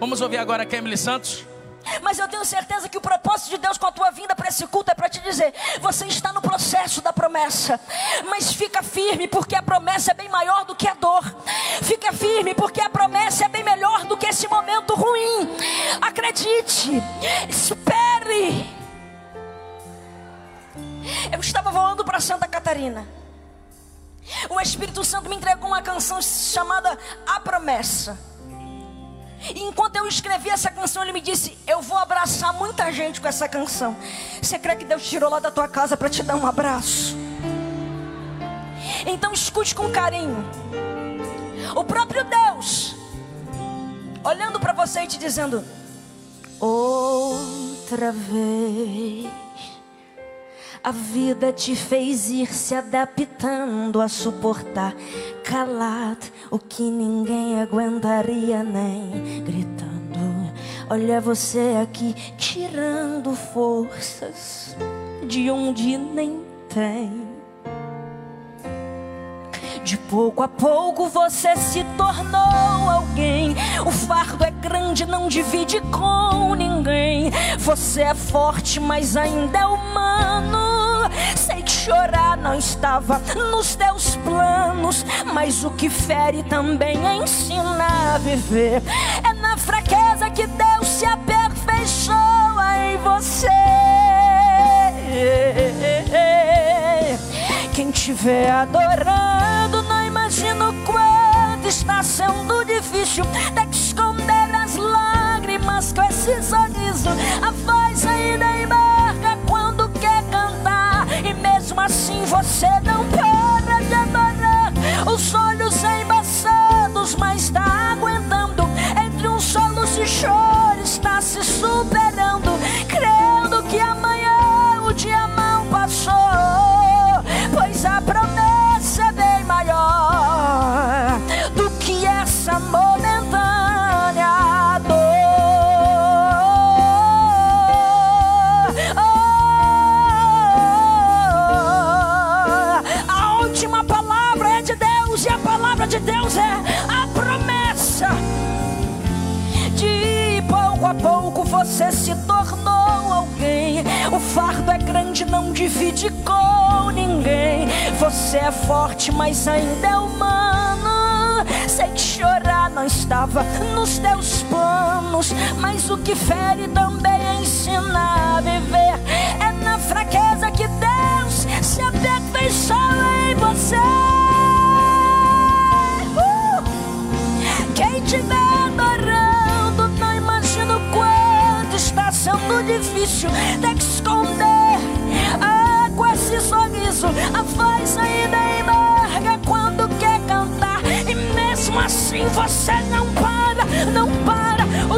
Vamos ouvir agora a Emily Santos. Mas eu tenho certeza que o propósito de Deus com a tua vinda para esse culto é para te dizer: você está no processo da promessa, mas fica firme, porque a promessa é bem maior do que a dor. Fica firme, porque a promessa é bem melhor do que esse momento ruim. Acredite, espere. Eu estava voando para Santa Catarina. O Espírito Santo me entregou uma canção chamada A Promessa. E enquanto eu escrevi essa canção, ele me disse: Eu vou abraçar muita gente com essa canção. Você crê que Deus tirou lá da tua casa para te dar um abraço? Então escute com carinho. O próprio Deus, olhando para você e te dizendo: Outra vez. A vida te fez ir se adaptando a suportar calado o que ninguém aguentaria nem gritando. Olha você aqui tirando forças de onde nem tem. De pouco a pouco você se tornou alguém. O fardo é grande, não divide com ninguém. Você é forte, mas ainda é humano. Não estava nos teus planos, mas o que fere também ensina a viver. É na fraqueza que Deus se aperfeiçoa em você. Quem estiver adorando, não imagino quanto está sendo difícil ter que esconder as lágrimas com esse sorriso. A voz ainda embarca você não para de adorar. Os olhos embaçados, mas o que fere também ensina a viver. É na fraqueza que Deus se aperfeiçoa em você. Uh! Quem tiver adorando, não imagino quanto está sendo difícil ter que esconder ah, com esse sorriso. A voz ainda embarga quando quer cantar, e mesmo assim você não para, não para.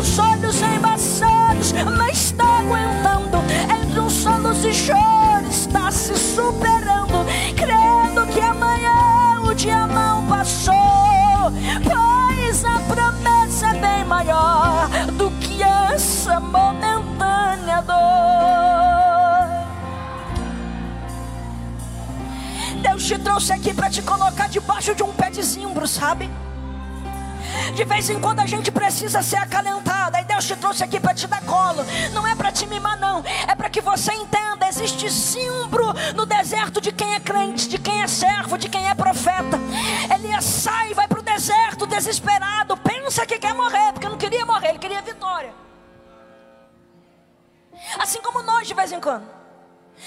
Os olhos embaçados, mas está aguentando. Entre uns solos e choros, está se superando, crendo que amanhã o dia mal passou. Pois a promessa é bem maior do que essa momentânea dor. Deus te trouxe aqui para te colocar debaixo de um pé de zimbro, sabe? De vez em quando a gente precisa ser acalentada. Deus te trouxe aqui para te dar colo. Não é para te mimar, não. É para que você entenda: existe zimbro no deserto de quem é crente, de quem é servo, de quem é profeta. Elias sai e vai para o deserto desesperado. Pensa que quer morrer, porque não queria morrer, ele queria vitória. Assim como nós de vez em quando.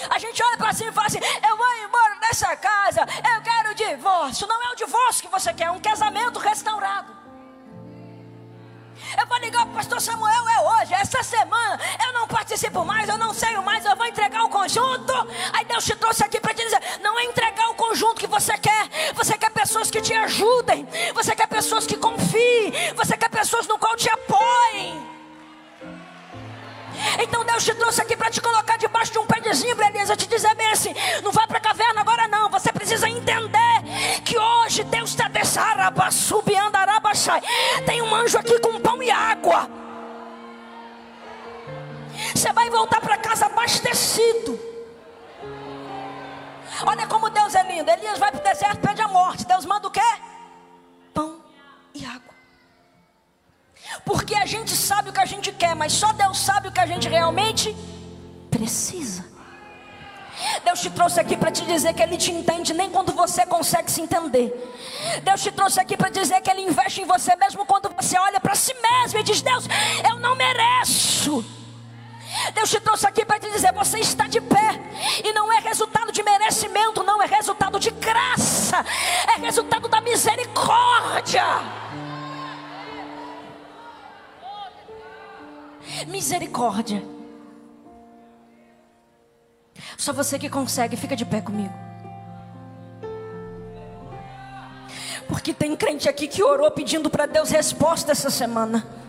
A gente olha para cima e fala assim: Eu vou embora dessa casa, eu quero divórcio. Não é o divórcio que você quer, é um casamento restaurado. Eu vou ligar para o pastor Samuel, é hoje, essa semana. Eu não participo mais, eu não sei mais, eu vou entregar o conjunto. Aí Deus te trouxe aqui para te dizer: não é entregar o conjunto que você quer. Você quer pessoas que te ajudem, você quer pessoas que confiem, você quer pessoas no qual te apoiem. Então Deus te trouxe aqui para te colocar debaixo de um pé de zimbro, Elisa, te dizer bem assim: não vá para a caverna agora não. Você precisa entender que hoje Deus está desaraba, subiando. Tem um anjo aqui com pão e água. Você vai voltar para casa abastecido. Olha como Deus é lindo. Elias vai para o deserto, pede a morte. Deus manda o quê? Gente sabe o que a gente quer, mas só Deus sabe o que a gente realmente precisa. Deus te trouxe aqui para te dizer que Ele te entende nem quando você consegue se entender. Deus te trouxe aqui para dizer que Ele investe em você mesmo quando você olha para si mesmo e diz: Deus, eu não mereço. Deus te trouxe aqui para te dizer: você está de pé, e não é resultado de merecimento, não é resultado de graça, é resultado da misericórdia. Misericórdia. Só você que consegue, fica de pé comigo. Porque tem crente aqui que orou pedindo para Deus resposta essa semana.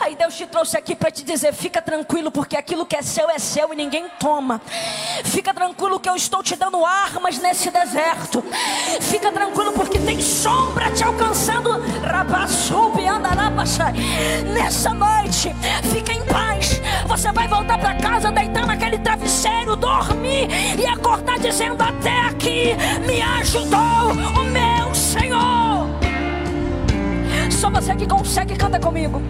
Aí Deus te trouxe aqui para te dizer: fica tranquilo, porque aquilo que é seu é seu e ninguém toma. Fica tranquilo que eu estou te dando armas nesse deserto. Fica tranquilo, porque tem sombra te alcançando. Nessa noite, fica em paz. Você vai voltar para casa, deitar naquele travesseiro, dormir e acordar dizendo: Até aqui me ajudou o meu Senhor. Só você que consegue, canta comigo.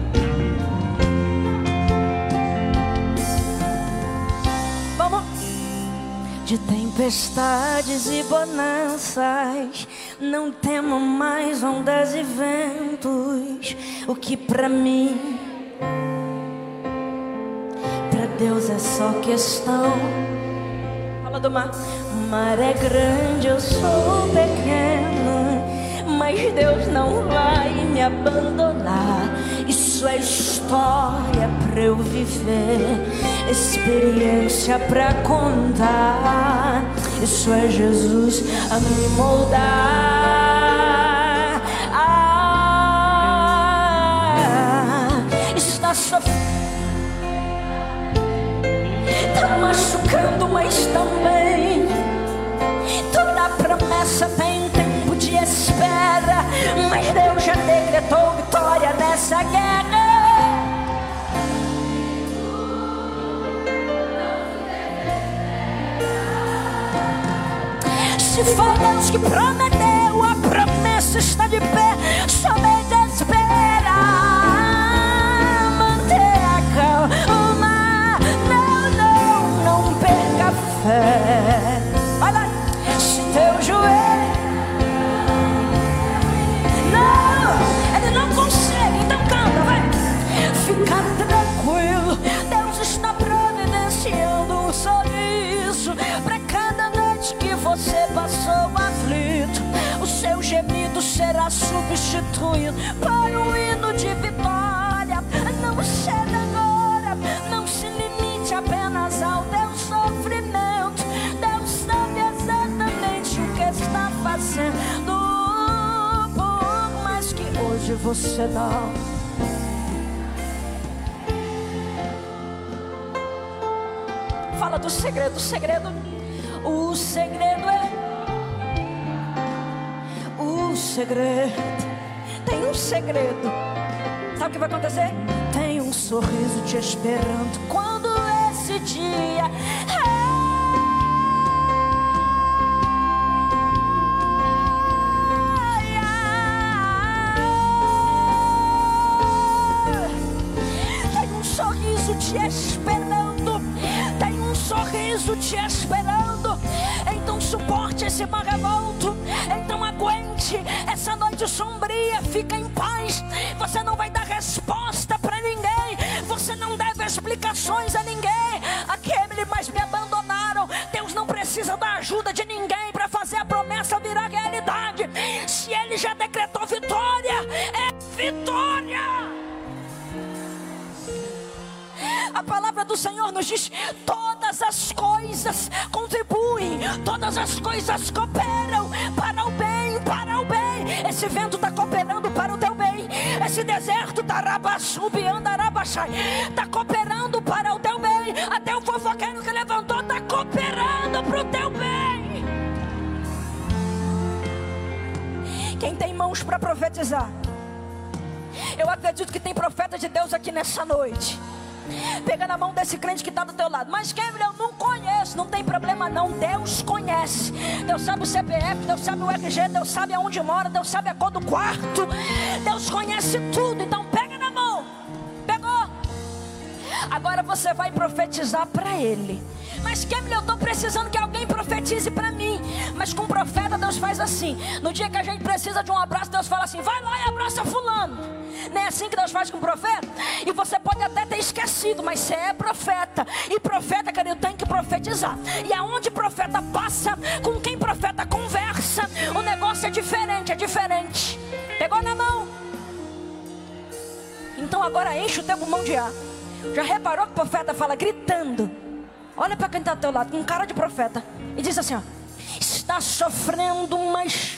De tempestades e bonanças, não temo mais ondas e ventos. O que para mim, para Deus é só questão. Fala do mar. O mar é grande, eu sou pequeno, mas Deus não vai me abandonar. Isso é história para eu viver, experiência para contar. Isso é Jesus a me moldar. For Deus que prometeu, a promessa está de pé. Será substituído por um hino de vitória. Não ceda agora, não se limite apenas ao teu sofrimento. Deus sabe exatamente o que está fazendo. Por mais que hoje você não. Fala do segredo, o segredo. O segredo O segredo. Tem um segredo. Sabe o que vai acontecer? Tem um sorriso te esperando quando esse dia. Um te esperando. Tem um sorriso te esperando. Então suporte esse mar noite sombria. Fica em paz. Você não vai dar resposta para ninguém. Você não deve explicações a ninguém. Aqueles mais me abandonaram. Deus não precisa da ajuda de ninguém para fazer a promessa virar realidade. Se Ele já decretou vitória, é vitória. A palavra do Senhor nos diz: todas as coisas contribuem, todas as coisas cooperam Esse vento está cooperando para o teu bem. Esse deserto está está cooperando para o teu bem. Até o fofoqueiro que levantou está cooperando para o teu bem. Quem tem mãos para profetizar? Eu acredito que tem profeta de Deus aqui nessa noite. Pega na mão desse crente que está do teu lado. Mas Kevin, eu não conheço. Não tem problema não. Deus conhece. Deus sabe o CPF, Deus sabe o RG, Deus sabe aonde mora, Deus sabe a cor do quarto. Deus conhece tudo. Então pega na mão. você vai profetizar para ele. Mas Kemily, eu estou precisando que alguém profetize para mim. Mas com profeta Deus faz assim. No dia que a gente precisa de um abraço, Deus fala assim: vai lá e abraça fulano. Não é assim que Deus faz com o profeta? E você pode até ter esquecido, mas você é profeta. E profeta, querido, tem que profetizar. E aonde profeta passa, com quem profeta conversa, o negócio é diferente, é diferente. Pegou na mão? Então agora enche o teu pulmão de ar. Já reparou que o profeta fala gritando? Olha para quem está ao teu lado, com cara de profeta. E diz assim: ó, Está sofrendo, mas.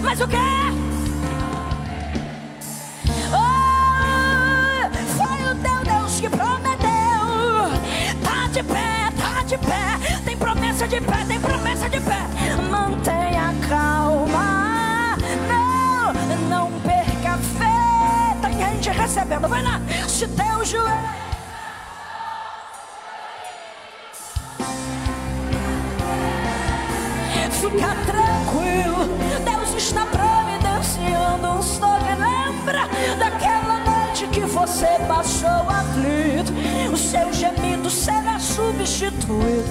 Mas o que? Oh, foi o teu Deus que prometeu. Tá de pé, tá de pé. Tem promessa de pé, tem promessa de pé. Mantenha calma. Não, não perca fé. Tem gente recebendo. Vai lá, se teu joelho. Fica Deus está providenciando um sonho. Lembra daquela noite que você passou aflito? O seu gemido será substituído.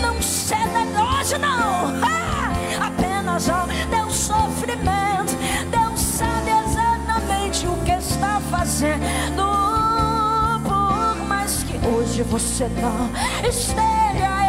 Não se negócio, não. Ah, apenas ó, deu sofrimento. Deus sabe exatamente o que está fazendo. Por mais que hoje você não esteja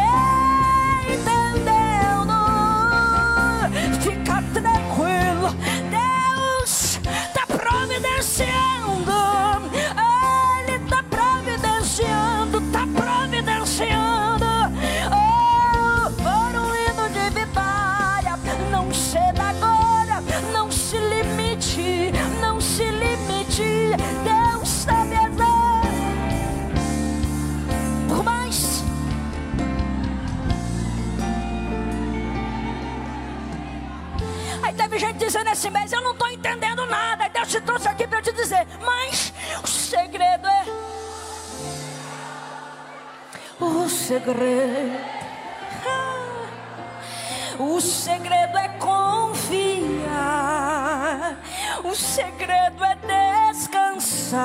O segredo. O segredo é confiar. O segredo é descansar.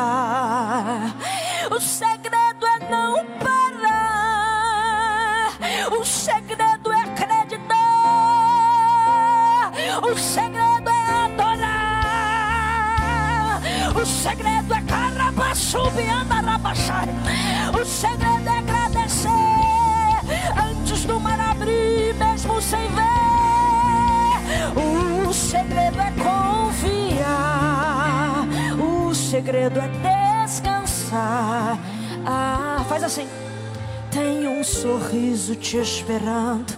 O segredo é não parar. O segredo é acreditar. O segredo é adorar. O segredo é carabassubi andarabachai. O segredo abrir, mesmo sem ver. O segredo é confiar. O segredo é descansar. Ah, faz assim. Tem um sorriso te esperando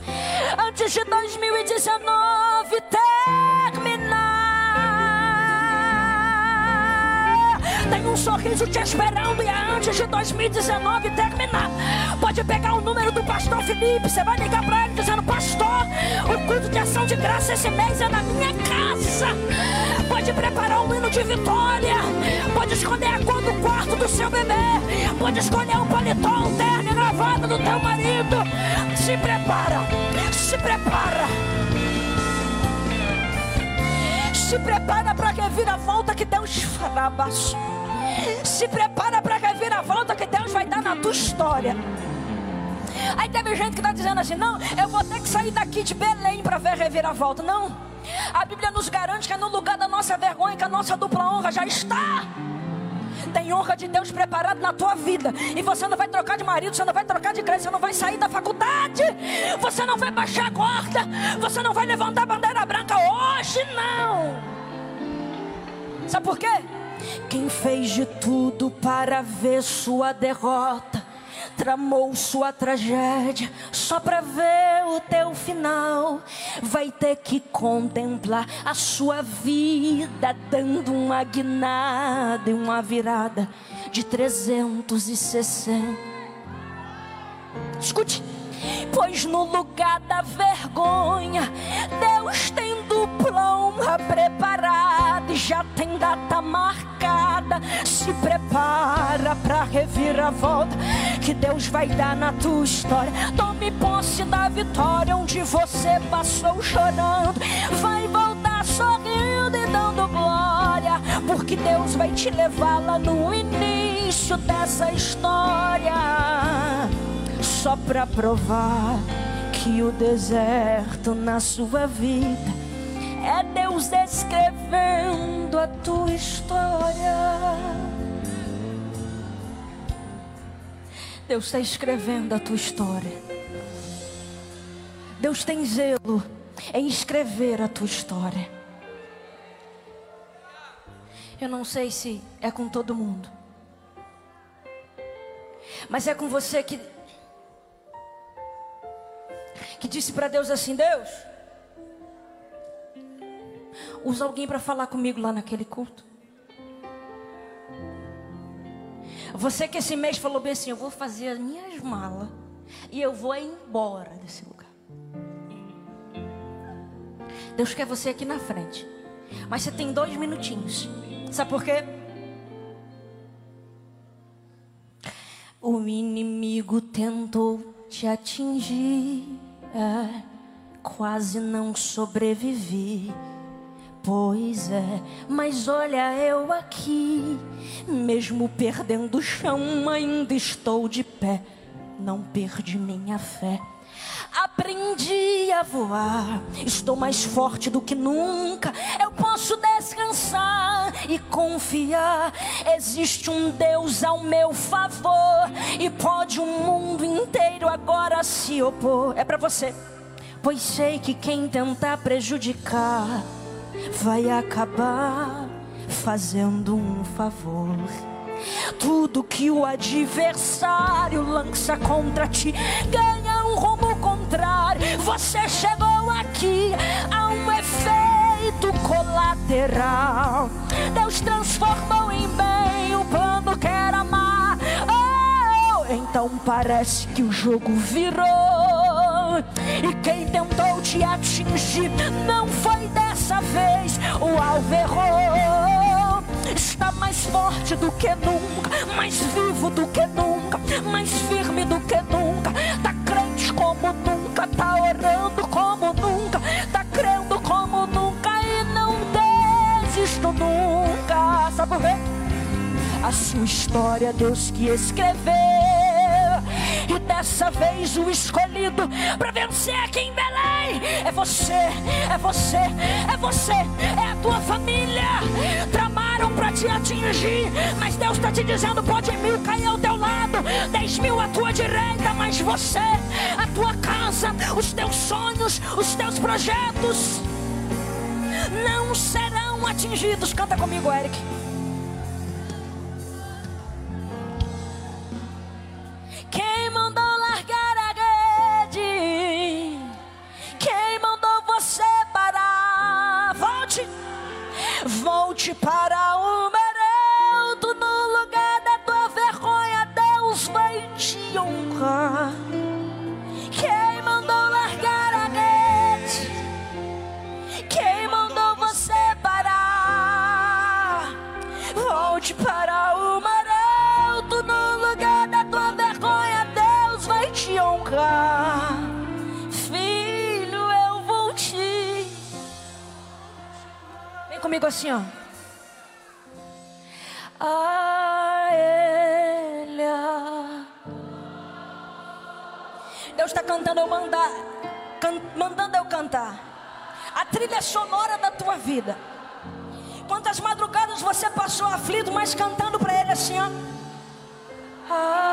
antes de 2019 terminar. Um sorriso te esperando e é antes de 2019 terminar. Pode pegar o número do pastor Felipe, você vai ligar para ele dizendo: Pastor, o culto de ação de graça esse mês é na minha casa. Pode preparar um hino de vitória. Pode escolher a cor do quarto do seu bebê. Pode escolher um paletó, um terno e do teu marido. Se prepara, se prepara. Se prepara para que vira a volta que Deus fará. Se prepara para que vira a volta que Deus vai dar na tua história. Aí teve gente que está dizendo assim: não, eu vou ter que sair daqui de Belém para ver a reviravolta. Não, a Bíblia nos garante que é no lugar da nossa vergonha que a nossa dupla honra já está. Tem honra de Deus preparado na tua vida. E você não vai trocar de marido, você não vai trocar de igreja, você não vai sair da faculdade. Você não vai baixar a corda. Você não vai levantar a bandeira branca hoje, não. Sabe por quê? Quem fez de tudo para ver sua derrota tramou sua tragédia só para ver o teu final. Vai ter que contemplar a sua vida dando uma guinada e uma virada de 360. Escute. Pois no lugar da vergonha, Deus tem honra preparada e já tem data marcada. Se prepara pra reviravolta que Deus vai dar na tua história. Tome posse da vitória onde você passou chorando. Vai voltar sorrindo e dando glória, porque Deus vai te levar lá no início dessa história. Só pra provar que o deserto na sua vida é Deus escrevendo a tua história. Deus está escrevendo a tua história. Deus tem zelo em escrever a tua história. Eu não sei se é com todo mundo, mas é com você que que disse para Deus assim: Deus, usa alguém para falar comigo lá naquele culto. Você que esse mês falou bem assim: eu vou fazer as minhas malas e eu vou embora desse lugar. Deus quer você aqui na frente, mas você tem dois minutinhos. Sabe por quê? O inimigo tentou te atingir é, quase não sobrevivi. Pois é, mas olha eu aqui, mesmo perdendo o chão, ainda estou de pé. Não perdi minha fé. Aprendi a voar, estou mais forte do que nunca. Eu posso descansar e confiar. Existe um Deus ao meu favor e pode o mundo inteiro agora se opor. É para você, pois sei que quem tentar prejudicar vai acabar fazendo um favor. Tudo que o adversário lança contra ti ganha um rumo contrário. Você chegou aqui a um efeito colateral. Deus transformou em bem o plano que era mal. Oh, então parece que o jogo virou. E quem tentou te atingir não foi dessa vez. O alvo errou está mais forte do que nunca, mais vivo do que nunca, mais firme do que nunca. Tá crente como nunca, tá orando como nunca, tá crendo como nunca e não desisto nunca. Sabe por quê? A sua história, Deus que escreveu. Dessa vez o escolhido para vencer aqui em Belém é você, é você, é você, é a tua família. Tramaram para te atingir, mas Deus está te dizendo: pode mil cair ao teu lado, dez mil à tua direita, mas você, a tua casa, os teus sonhos, os teus projetos não serão atingidos. Canta comigo, Eric. Comigo assim, ó. A ele. Deus está cantando eu mandar, can- mandando eu cantar a trilha sonora da tua vida. Quantas madrugadas você passou aflito, mas cantando para Ele assim, ó. A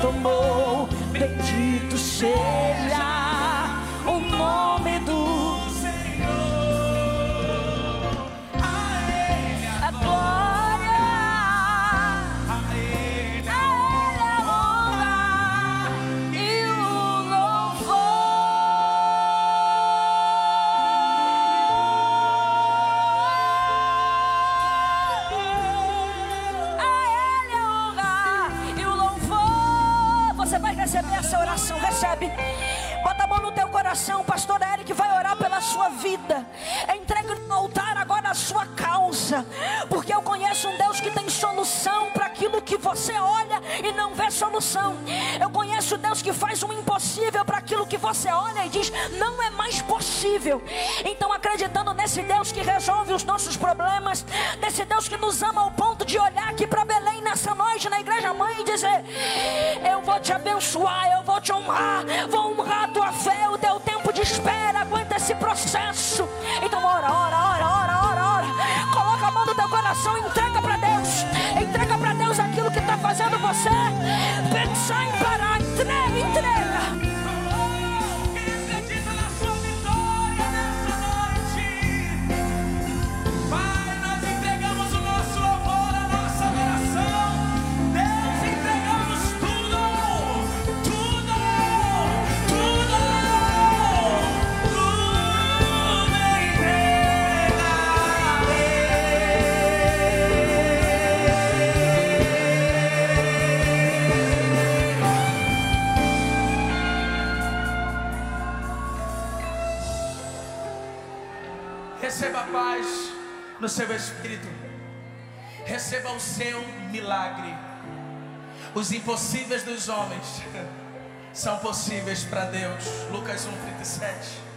tomou. Bendito seja solução. Eu conheço Deus que faz o impossível para aquilo que você olha e diz não é mais possível. Então, acreditando nesse Deus que resolve os nossos problemas, nesse Deus que nos ama ao ponto de olhar aqui para Belém nessa noite na igreja mãe e dizer: Eu vou te abençoar, eu vou te honrar, vou honrar a tua fé, o teu tempo de espera, aguenta esse processo. Então, ora, ora, ora, ora, ora, ora. Coloca a mão no teu coração, entrega fazendo você pensar em parar. Entrega, Os impossíveis dos homens são possíveis para Deus. Lucas 1:37.